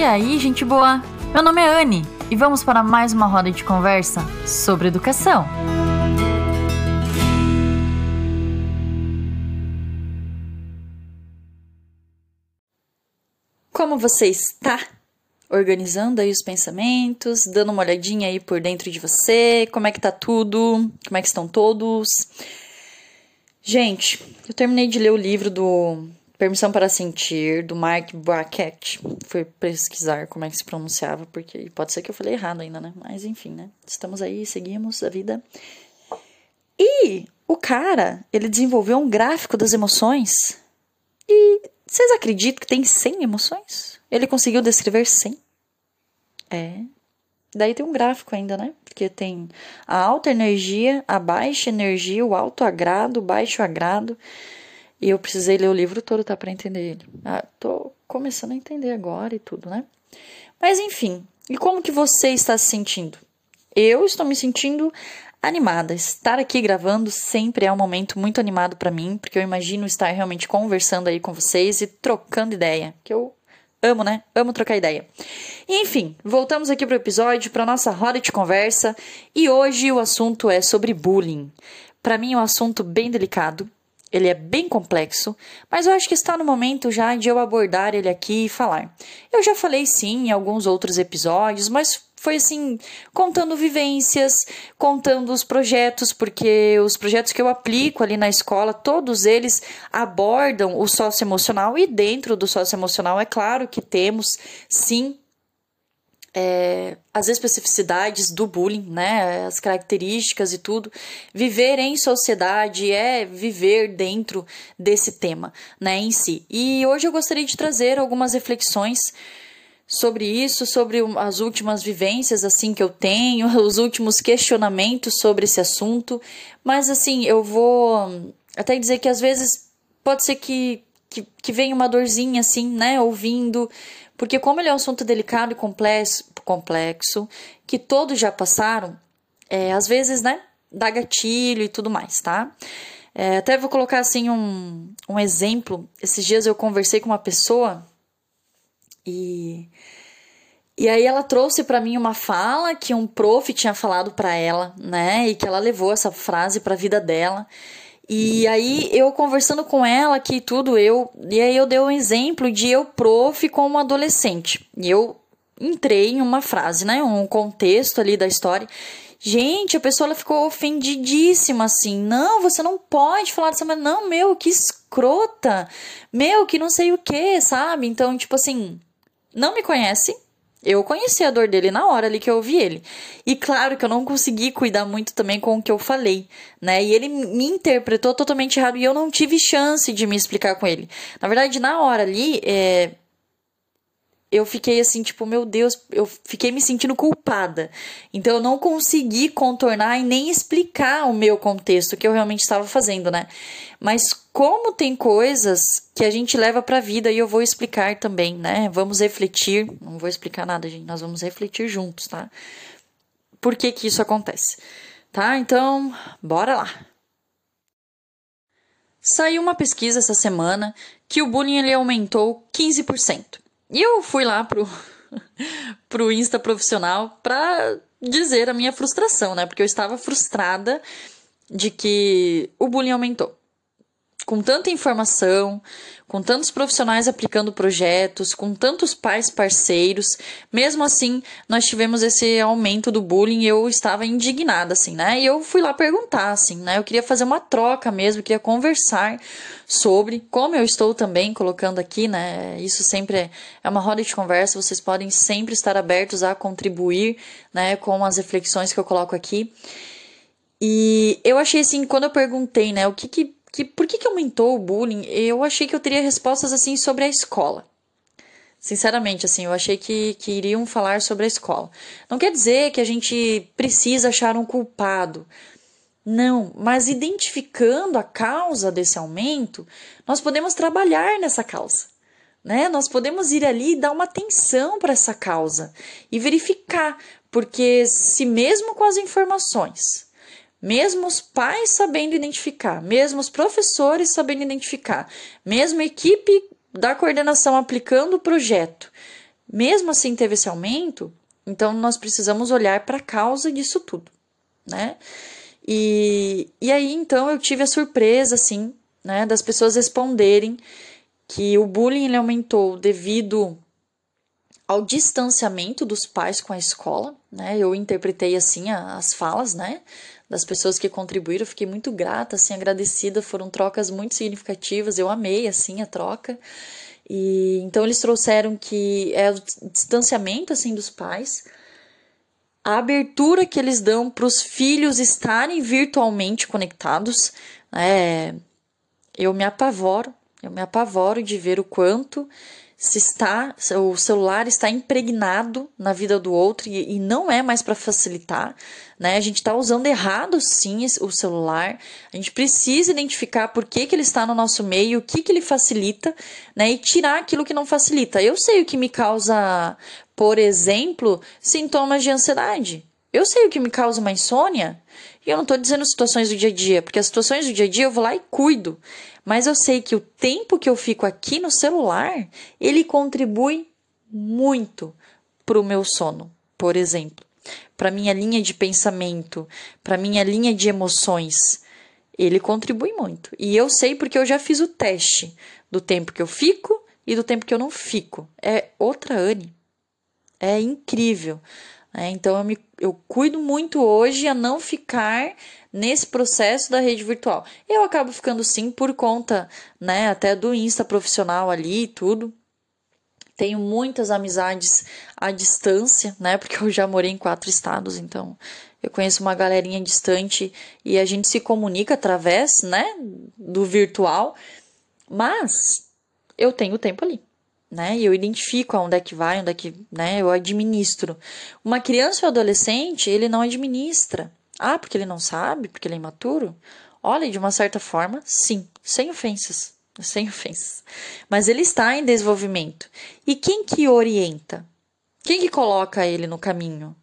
E aí, gente boa? Meu nome é Anne e vamos para mais uma roda de conversa sobre educação. Como você está? Organizando aí os pensamentos, dando uma olhadinha aí por dentro de você, como é que tá tudo, como é que estão todos. Gente, eu terminei de ler o livro do Permissão para Sentir, do Mark Brackett. Fui pesquisar como é que se pronunciava, porque pode ser que eu falei errado ainda, né? Mas enfim, né? Estamos aí, seguimos a vida. E o cara, ele desenvolveu um gráfico das emoções. E vocês acreditam que tem 100 emoções? Ele conseguiu descrever 100? É. Daí tem um gráfico ainda, né? Porque tem a alta energia, a baixa energia, o alto agrado, o baixo agrado. E eu precisei ler o livro todo, tá, para entender ele. Ah, tô começando a entender agora e tudo, né? Mas enfim, e como que você está se sentindo? Eu estou me sentindo animada. Estar aqui gravando sempre é um momento muito animado para mim, porque eu imagino estar realmente conversando aí com vocês e trocando ideia, que eu amo, né? Amo trocar ideia. E, enfim, voltamos aqui pro episódio, para nossa roda de conversa, e hoje o assunto é sobre bullying. Para mim é um assunto bem delicado, ele é bem complexo, mas eu acho que está no momento já de eu abordar ele aqui e falar. Eu já falei sim em alguns outros episódios, mas foi assim, contando vivências, contando os projetos, porque os projetos que eu aplico ali na escola, todos eles abordam o socioemocional e dentro do socioemocional é claro que temos sim é, as especificidades do bullying, né, as características e tudo. Viver em sociedade é viver dentro desse tema, né, em si. E hoje eu gostaria de trazer algumas reflexões sobre isso, sobre as últimas vivências assim que eu tenho, os últimos questionamentos sobre esse assunto. Mas assim, eu vou até dizer que às vezes pode ser que que, que venha uma dorzinha assim, né, ouvindo, porque como ele é um assunto delicado e complexo, complexo que todos já passaram, é, às vezes, né, dá gatilho e tudo mais, tá? É, até vou colocar assim um, um exemplo. Esses dias eu conversei com uma pessoa e e aí ela trouxe para mim uma fala que um prof tinha falado para ela, né? E que ela levou essa frase para a vida dela. E aí eu conversando com ela que tudo eu, e aí eu dei um exemplo de eu prof como adolescente. E eu entrei em uma frase, né, um contexto ali da história. Gente, a pessoa ela ficou ofendidíssima assim. Não, você não pode falar dessa maneira. Não, meu, que escrota. Meu, que não sei o que, sabe? Então, tipo assim, não me conhece, eu conheci a dor dele na hora ali que eu ouvi ele. E claro que eu não consegui cuidar muito também com o que eu falei, né? E ele me interpretou totalmente errado e eu não tive chance de me explicar com ele. Na verdade, na hora ali, é, eu fiquei assim, tipo, meu Deus, eu fiquei me sentindo culpada. Então eu não consegui contornar e nem explicar o meu contexto, que eu realmente estava fazendo, né? Mas como tem coisas que a gente leva para a vida e eu vou explicar também, né? Vamos refletir, não vou explicar nada, gente, nós vamos refletir juntos, tá? Por que que isso acontece? Tá? Então, bora lá. Saiu uma pesquisa essa semana que o bullying ele aumentou 15%. E eu fui lá pro, pro Insta profissional pra dizer a minha frustração, né? Porque eu estava frustrada de que o bullying aumentou com tanta informação, com tantos profissionais aplicando projetos, com tantos pais parceiros, mesmo assim nós tivemos esse aumento do bullying e eu estava indignada, assim, né? E eu fui lá perguntar, assim, né? Eu queria fazer uma troca mesmo, queria conversar sobre, como eu estou também colocando aqui, né? Isso sempre é, é uma roda de conversa, vocês podem sempre estar abertos a contribuir, né, com as reflexões que eu coloco aqui. E eu achei assim, quando eu perguntei, né, o que que que por que, que aumentou o bullying, eu achei que eu teria respostas assim sobre a escola. Sinceramente, assim, eu achei que, que iriam falar sobre a escola. Não quer dizer que a gente precisa achar um culpado. Não, mas identificando a causa desse aumento, nós podemos trabalhar nessa causa. Né? Nós podemos ir ali e dar uma atenção para essa causa e verificar, porque se mesmo com as informações mesmo os pais sabendo identificar, mesmo os professores sabendo identificar, mesmo a equipe da coordenação aplicando o projeto, Mesmo assim teve esse aumento, então nós precisamos olhar para a causa disso tudo, né? E, e aí então eu tive a surpresa, assim, né, das pessoas responderem que o bullying ele aumentou devido ao distanciamento dos pais com a escola, né? Eu interpretei assim as falas, né, das pessoas que contribuíram, fiquei muito grata, assim, agradecida, foram trocas muito significativas, eu amei assim a troca. E então eles trouxeram que é o distanciamento assim dos pais, a abertura que eles dão para os filhos estarem virtualmente conectados, né? Eu me apavoro, eu me apavoro de ver o quanto se está o celular está impregnado na vida do outro e, e não é mais para facilitar, né? A gente está usando errado sim o celular. A gente precisa identificar por que, que ele está no nosso meio, o que, que ele facilita, né? E tirar aquilo que não facilita. Eu sei o que me causa, por exemplo, sintomas de ansiedade. Eu sei o que me causa uma insônia. E eu não estou dizendo situações do dia a dia, porque as situações do dia a dia eu vou lá e cuido. Mas eu sei que o tempo que eu fico aqui no celular, ele contribui muito para o meu sono, por exemplo, para minha linha de pensamento, para minha linha de emoções. Ele contribui muito. E eu sei porque eu já fiz o teste do tempo que eu fico e do tempo que eu não fico. É outra Anne. É incrível. É, então eu, me, eu cuido muito hoje a não ficar nesse processo da rede virtual. Eu acabo ficando sim por conta, né, até do Insta profissional ali e tudo. Tenho muitas amizades à distância, né, porque eu já morei em quatro estados, então eu conheço uma galerinha distante e a gente se comunica através, né, do virtual, mas eu tenho tempo ali né? E eu identifico aonde é que vai, onde é que, né? Eu administro. Uma criança ou adolescente, ele não administra. Ah, porque ele não sabe, porque ele é imaturo? Olha, de uma certa forma, sim, sem ofensas, sem ofensas. Mas ele está em desenvolvimento. E quem que orienta? Quem que coloca ele no caminho?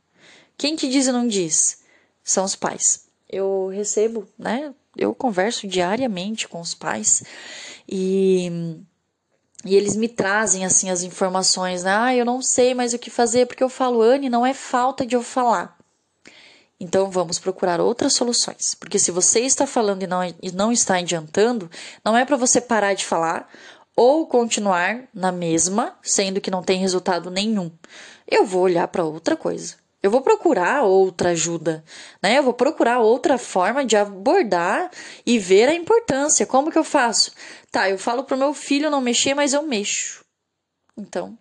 Quem que diz e não diz? São os pais. Eu recebo, né? Eu converso diariamente com os pais e e eles me trazem assim as informações, né? Ah, eu não sei mais o que fazer porque eu falo, Anne, não é falta de eu falar. Então vamos procurar outras soluções, porque se você está falando e não, e não está adiantando, não é para você parar de falar ou continuar na mesma, sendo que não tem resultado nenhum. Eu vou olhar para outra coisa. Eu vou procurar outra ajuda, né? Eu vou procurar outra forma de abordar e ver a importância. Como que eu faço? Tá, eu falo pro meu filho não mexer, mas eu mexo. Então,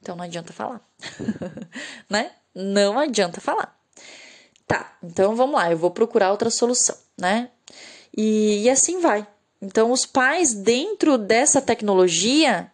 então não adianta falar, né? Não adianta falar. Tá, então vamos lá, eu vou procurar outra solução, né? E, e assim vai. Então, os pais, dentro dessa tecnologia,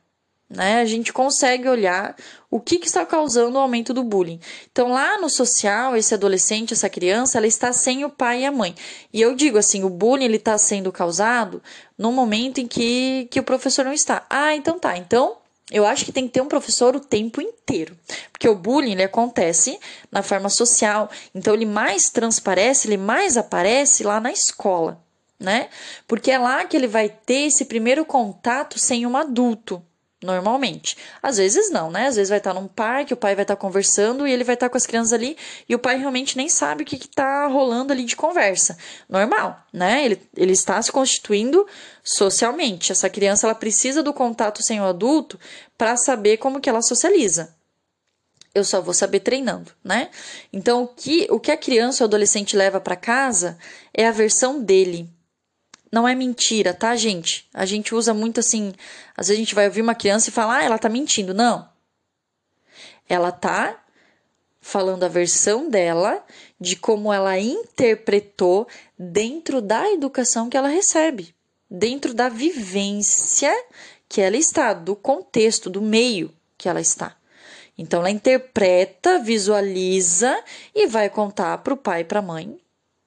né? A gente consegue olhar o que, que, está causando o aumento do bullying. Então, lá no social, esse adolescente, essa criança, ela está sem o pai e a mãe. E eu digo assim, o bullying ele está sendo causado no momento em que, que o professor não está. Ah, então tá. Então, eu acho que tem que ter um professor o tempo inteiro. Porque o bullying ele acontece na forma social. Então, ele mais transparece, ele mais aparece lá na escola. Né? Porque é lá que ele vai ter esse primeiro contato sem um adulto normalmente. Às vezes não, né? Às vezes vai estar num parque, o pai vai estar conversando e ele vai estar com as crianças ali e o pai realmente nem sabe o que está rolando ali de conversa. Normal, né? Ele, ele está se constituindo socialmente. Essa criança ela precisa do contato sem o adulto para saber como que ela socializa. Eu só vou saber treinando, né? Então, o que, o que a criança ou adolescente leva para casa é a versão dele, não é mentira, tá, gente? A gente usa muito assim. Às vezes a gente vai ouvir uma criança e falar, ah, ela tá mentindo. Não. Ela tá falando a versão dela de como ela interpretou dentro da educação que ela recebe, dentro da vivência que ela está, do contexto, do meio que ela está. Então ela interpreta, visualiza e vai contar para o pai e para a mãe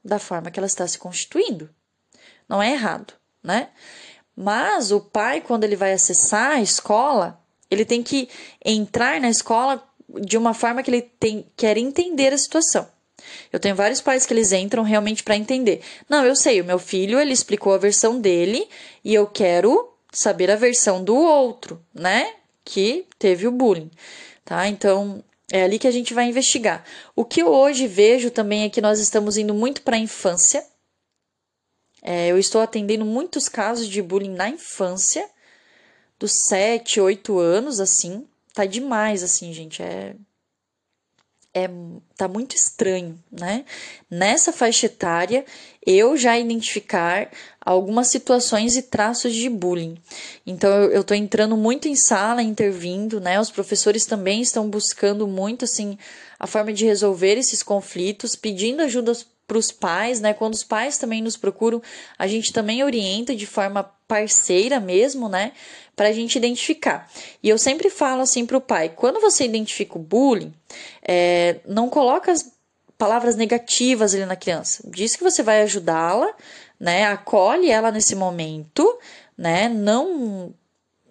da forma que ela está se constituindo. Não é errado, né? Mas o pai, quando ele vai acessar a escola, ele tem que entrar na escola de uma forma que ele tem, quer entender a situação. Eu tenho vários pais que eles entram realmente para entender. Não, eu sei, o meu filho, ele explicou a versão dele e eu quero saber a versão do outro, né? que teve o bullying, tá? Então, é ali que a gente vai investigar. O que eu hoje vejo também é que nós estamos indo muito para a infância. É, eu estou atendendo muitos casos de bullying na infância, dos 7, 8 anos, assim. Tá demais, assim, gente. É é, tá muito estranho, né? Nessa faixa etária, eu já identificar algumas situações e traços de bullying. Então, eu, eu tô entrando muito em sala, intervindo, né? Os professores também estão buscando muito, assim, a forma de resolver esses conflitos, pedindo ajuda para os pais, né? Quando os pais também nos procuram, a gente também orienta de forma parceira mesmo, né? Para a gente identificar. E eu sempre falo assim para o pai: quando você identifica o bullying, é, não coloca as palavras negativas ali na criança. Diz que você vai ajudá-la, né? Acolhe ela nesse momento, né? Não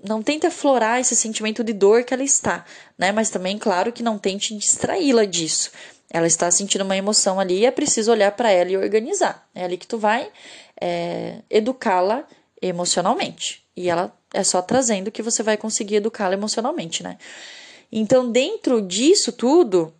não tente aflorar esse sentimento de dor que ela está, né? Mas também, claro, que não tente distraí-la disso. Ela está sentindo uma emoção ali e é preciso olhar para ela e organizar. É ali que tu vai é, educá-la emocionalmente. E ela é só trazendo que você vai conseguir educá-la emocionalmente, né? Então, dentro disso tudo,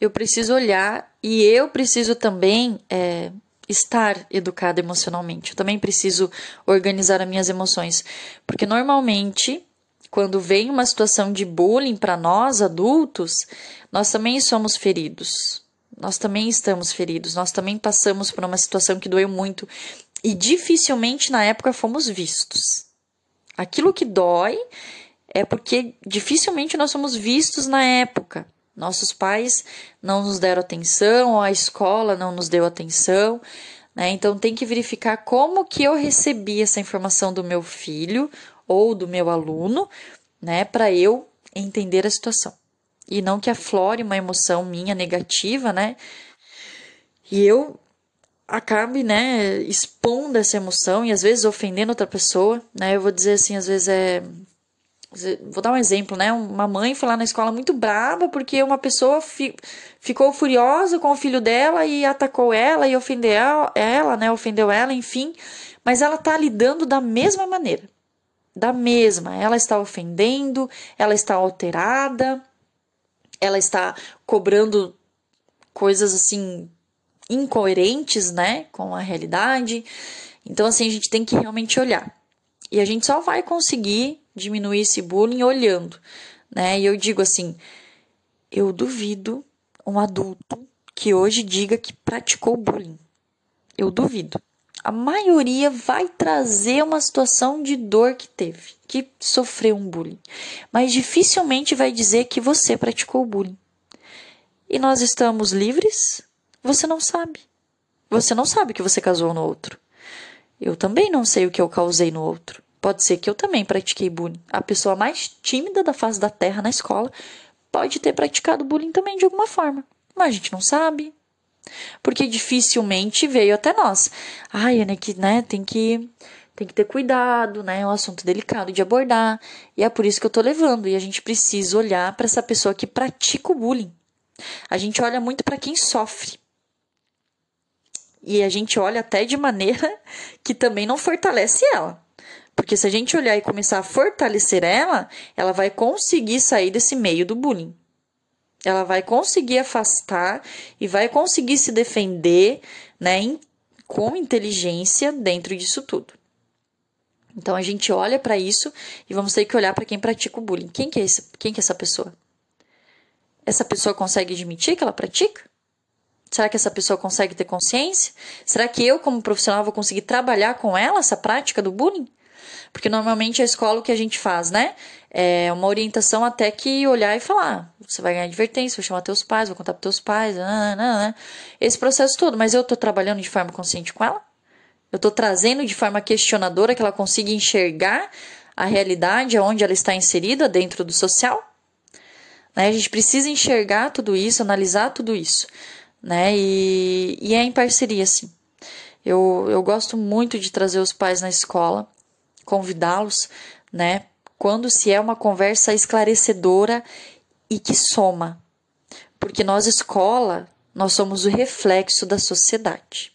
eu preciso olhar e eu preciso também é, estar educada emocionalmente. Eu também preciso organizar as minhas emoções. Porque normalmente quando vem uma situação de bullying para nós adultos, nós também somos feridos. Nós também estamos feridos, nós também passamos por uma situação que doeu muito e dificilmente na época fomos vistos. Aquilo que dói é porque dificilmente nós somos vistos na época. Nossos pais não nos deram atenção, ou a escola não nos deu atenção, né? Então tem que verificar como que eu recebi essa informação do meu filho ou do meu aluno, né, para eu entender a situação. E não que aflore uma emoção minha negativa, né? E eu acabe, né, expondo essa emoção e às vezes ofendendo outra pessoa, né? Eu vou dizer assim, às vezes é Vou dar um exemplo, né? Uma mãe foi lá na escola muito brava porque uma pessoa fi, ficou furiosa com o filho dela e atacou ela e ofendeu ela, né? Ofendeu ela, enfim. Mas ela tá lidando da mesma maneira da mesma. Ela está ofendendo, ela está alterada, ela está cobrando coisas assim incoerentes, né, com a realidade. Então assim, a gente tem que realmente olhar. E a gente só vai conseguir diminuir esse bullying olhando, né? E eu digo assim, eu duvido um adulto que hoje diga que praticou bullying. Eu duvido a maioria vai trazer uma situação de dor que teve, que sofreu um bullying, mas dificilmente vai dizer que você praticou bullying. E nós estamos livres? Você não sabe. Você não sabe que você casou no outro. Eu também não sei o que eu causei no outro. Pode ser que eu também pratiquei bullying. A pessoa mais tímida da face da terra na escola pode ter praticado bullying também de alguma forma. Mas a gente não sabe, porque dificilmente veio até nós. Ai, Ana, que, né, tem que tem que ter cuidado, né? É um assunto delicado de abordar. E é por isso que eu tô levando. E a gente precisa olhar para essa pessoa que pratica o bullying. A gente olha muito para quem sofre. E a gente olha até de maneira que também não fortalece ela. Porque se a gente olhar e começar a fortalecer ela, ela vai conseguir sair desse meio do bullying ela vai conseguir afastar e vai conseguir se defender, né, com inteligência dentro disso tudo. Então a gente olha para isso e vamos ter que olhar para quem pratica o bullying. Quem que é esse, quem que é essa pessoa? Essa pessoa consegue admitir que ela pratica? Será que essa pessoa consegue ter consciência? Será que eu, como profissional, vou conseguir trabalhar com ela essa prática do bullying? Porque normalmente a escola o que a gente faz, né? É uma orientação até que olhar e falar. Você vai ganhar advertência, vou chamar teus pais, vou contar para teus pais, não, não, não. esse processo todo. Mas eu tô trabalhando de forma consciente com ela? Eu tô trazendo de forma questionadora que ela consiga enxergar a realidade onde ela está inserida dentro do social? Né? A gente precisa enxergar tudo isso, analisar tudo isso. Né? E, e é em parceria, sim. Eu, eu gosto muito de trazer os pais na escola convidá-los, né? Quando se é uma conversa esclarecedora e que soma. Porque nós, escola, nós somos o reflexo da sociedade.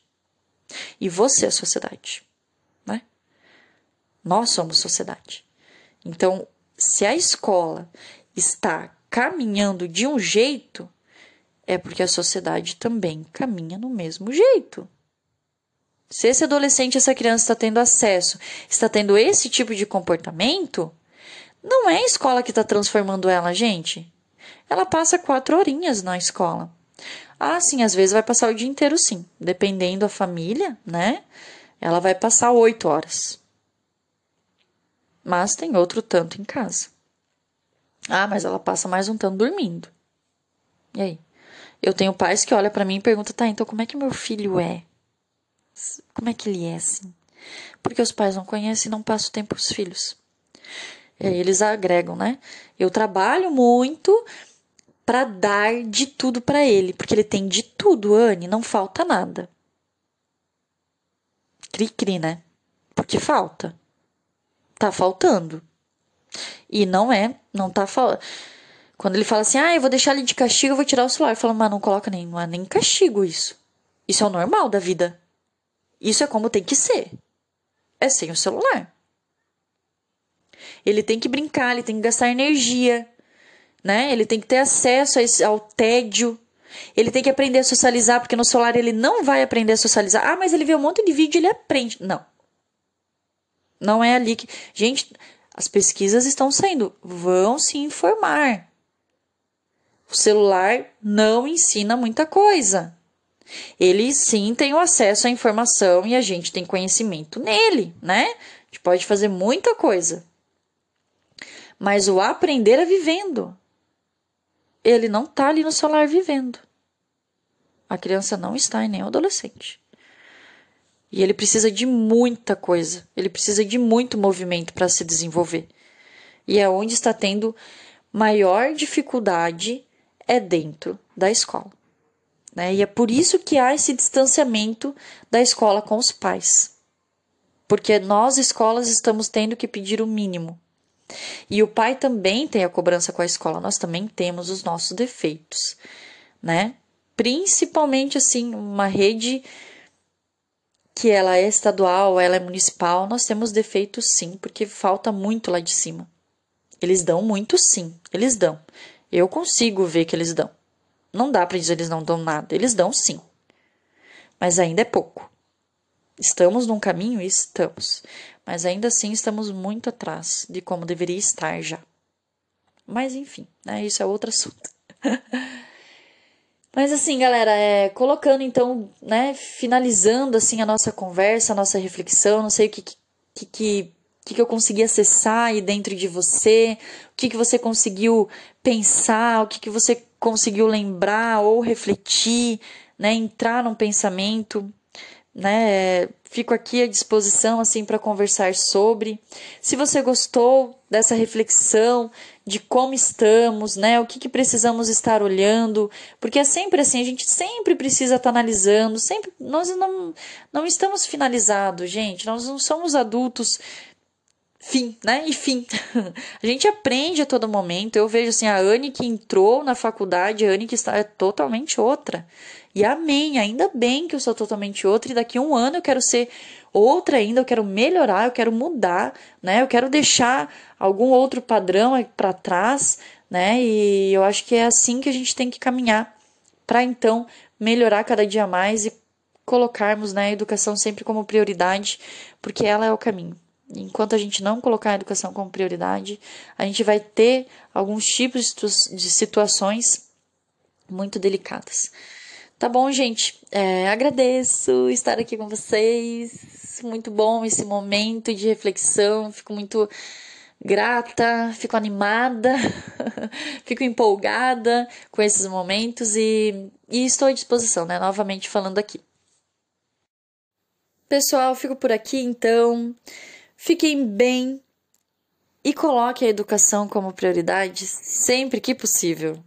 E você é sociedade, né? Nós somos sociedade. Então, Se a escola está caminhando de um jeito, é porque a sociedade também caminha no mesmo jeito. Se esse adolescente, essa criança está tendo acesso, está tendo esse tipo de comportamento, não é a escola que está transformando ela, gente. Ela passa quatro horinhas na escola. Ah, sim, às vezes vai passar o dia inteiro, sim. Dependendo da família, né? Ela vai passar oito horas. Mas tem outro tanto em casa. Ah, mas ela passa mais um tanto dormindo. E aí? Eu tenho pais que olham para mim e perguntam, tá, então como é que meu filho é? Como é que ele é assim? Porque os pais não conhecem e não passam tempo com os filhos. Aí eles agregam, né? Eu trabalho muito para dar de tudo para ele, porque ele tem de tudo, Anne, não falta nada. Cri cri, né? Porque falta. Tá faltando. E não é, não tá falando. Quando ele fala assim, ah, eu vou deixar ele de castigo, eu vou tirar o celular. Eu falo, mas não coloca nem, não é nem castigo isso. Isso é o normal da vida. Isso é como tem que ser. É sem o celular. Ele tem que brincar, ele tem que gastar energia, né? Ele tem que ter acesso ao tédio. Ele tem que aprender a socializar, porque no celular ele não vai aprender a socializar. Ah, mas ele vê um monte de vídeo e ele aprende. Não. Não é ali que. Gente, as pesquisas estão saindo. Vão se informar. O celular não ensina muita coisa. Ele sim tem o acesso à informação e a gente tem conhecimento nele, né? A gente pode fazer muita coisa. Mas o aprender é vivendo. Ele não está ali no celular vivendo. A criança não está e nem o adolescente. E ele precisa de muita coisa, ele precisa de muito movimento para se desenvolver. E é onde está tendo maior dificuldade é dentro da escola. Né? E é por isso que há esse distanciamento da escola com os pais. Porque nós, escolas, estamos tendo que pedir o mínimo. E o pai também tem a cobrança com a escola, nós também temos os nossos defeitos, né? Principalmente assim, uma rede que ela é estadual, ela é municipal, nós temos defeitos sim, porque falta muito lá de cima. Eles dão muito sim, eles dão. Eu consigo ver que eles dão. Não dá para dizer eles não dão nada, eles dão sim. Mas ainda é pouco. Estamos num caminho? Estamos. Mas ainda assim estamos muito atrás de como deveria estar já. Mas enfim, né? Isso é outro assunto. Mas assim, galera, é, colocando então, né, finalizando assim a nossa conversa, a nossa reflexão, não sei o que, que, que que eu consegui acessar aí dentro de você, o que, que você conseguiu pensar, o que, que você conseguiu lembrar ou refletir, né, entrar num pensamento, né, fico aqui à disposição assim para conversar sobre. Se você gostou dessa reflexão de como estamos, né, o que, que precisamos estar olhando, porque é sempre assim, a gente sempre precisa estar tá analisando, sempre nós não, não estamos finalizados, gente, nós não somos adultos fim, né? E fim. a gente aprende a todo momento. Eu vejo assim, a Anne que entrou na faculdade, a Anne que está é totalmente outra. E amém, ainda bem que eu sou totalmente outra, e daqui a um ano eu quero ser outra ainda, eu quero melhorar, eu quero mudar, né? Eu quero deixar algum outro padrão para trás, né? E eu acho que é assim que a gente tem que caminhar para então melhorar cada dia mais e colocarmos né, a educação sempre como prioridade, porque ela é o caminho. Enquanto a gente não colocar a educação como prioridade, a gente vai ter alguns tipos de situações muito delicadas. Tá bom, gente? É, agradeço estar aqui com vocês. Muito bom esse momento de reflexão. Fico muito grata, fico animada, fico empolgada com esses momentos e, e estou à disposição, né? Novamente falando aqui. Pessoal, fico por aqui então. Fiquem bem e coloque a educação como prioridade sempre que possível.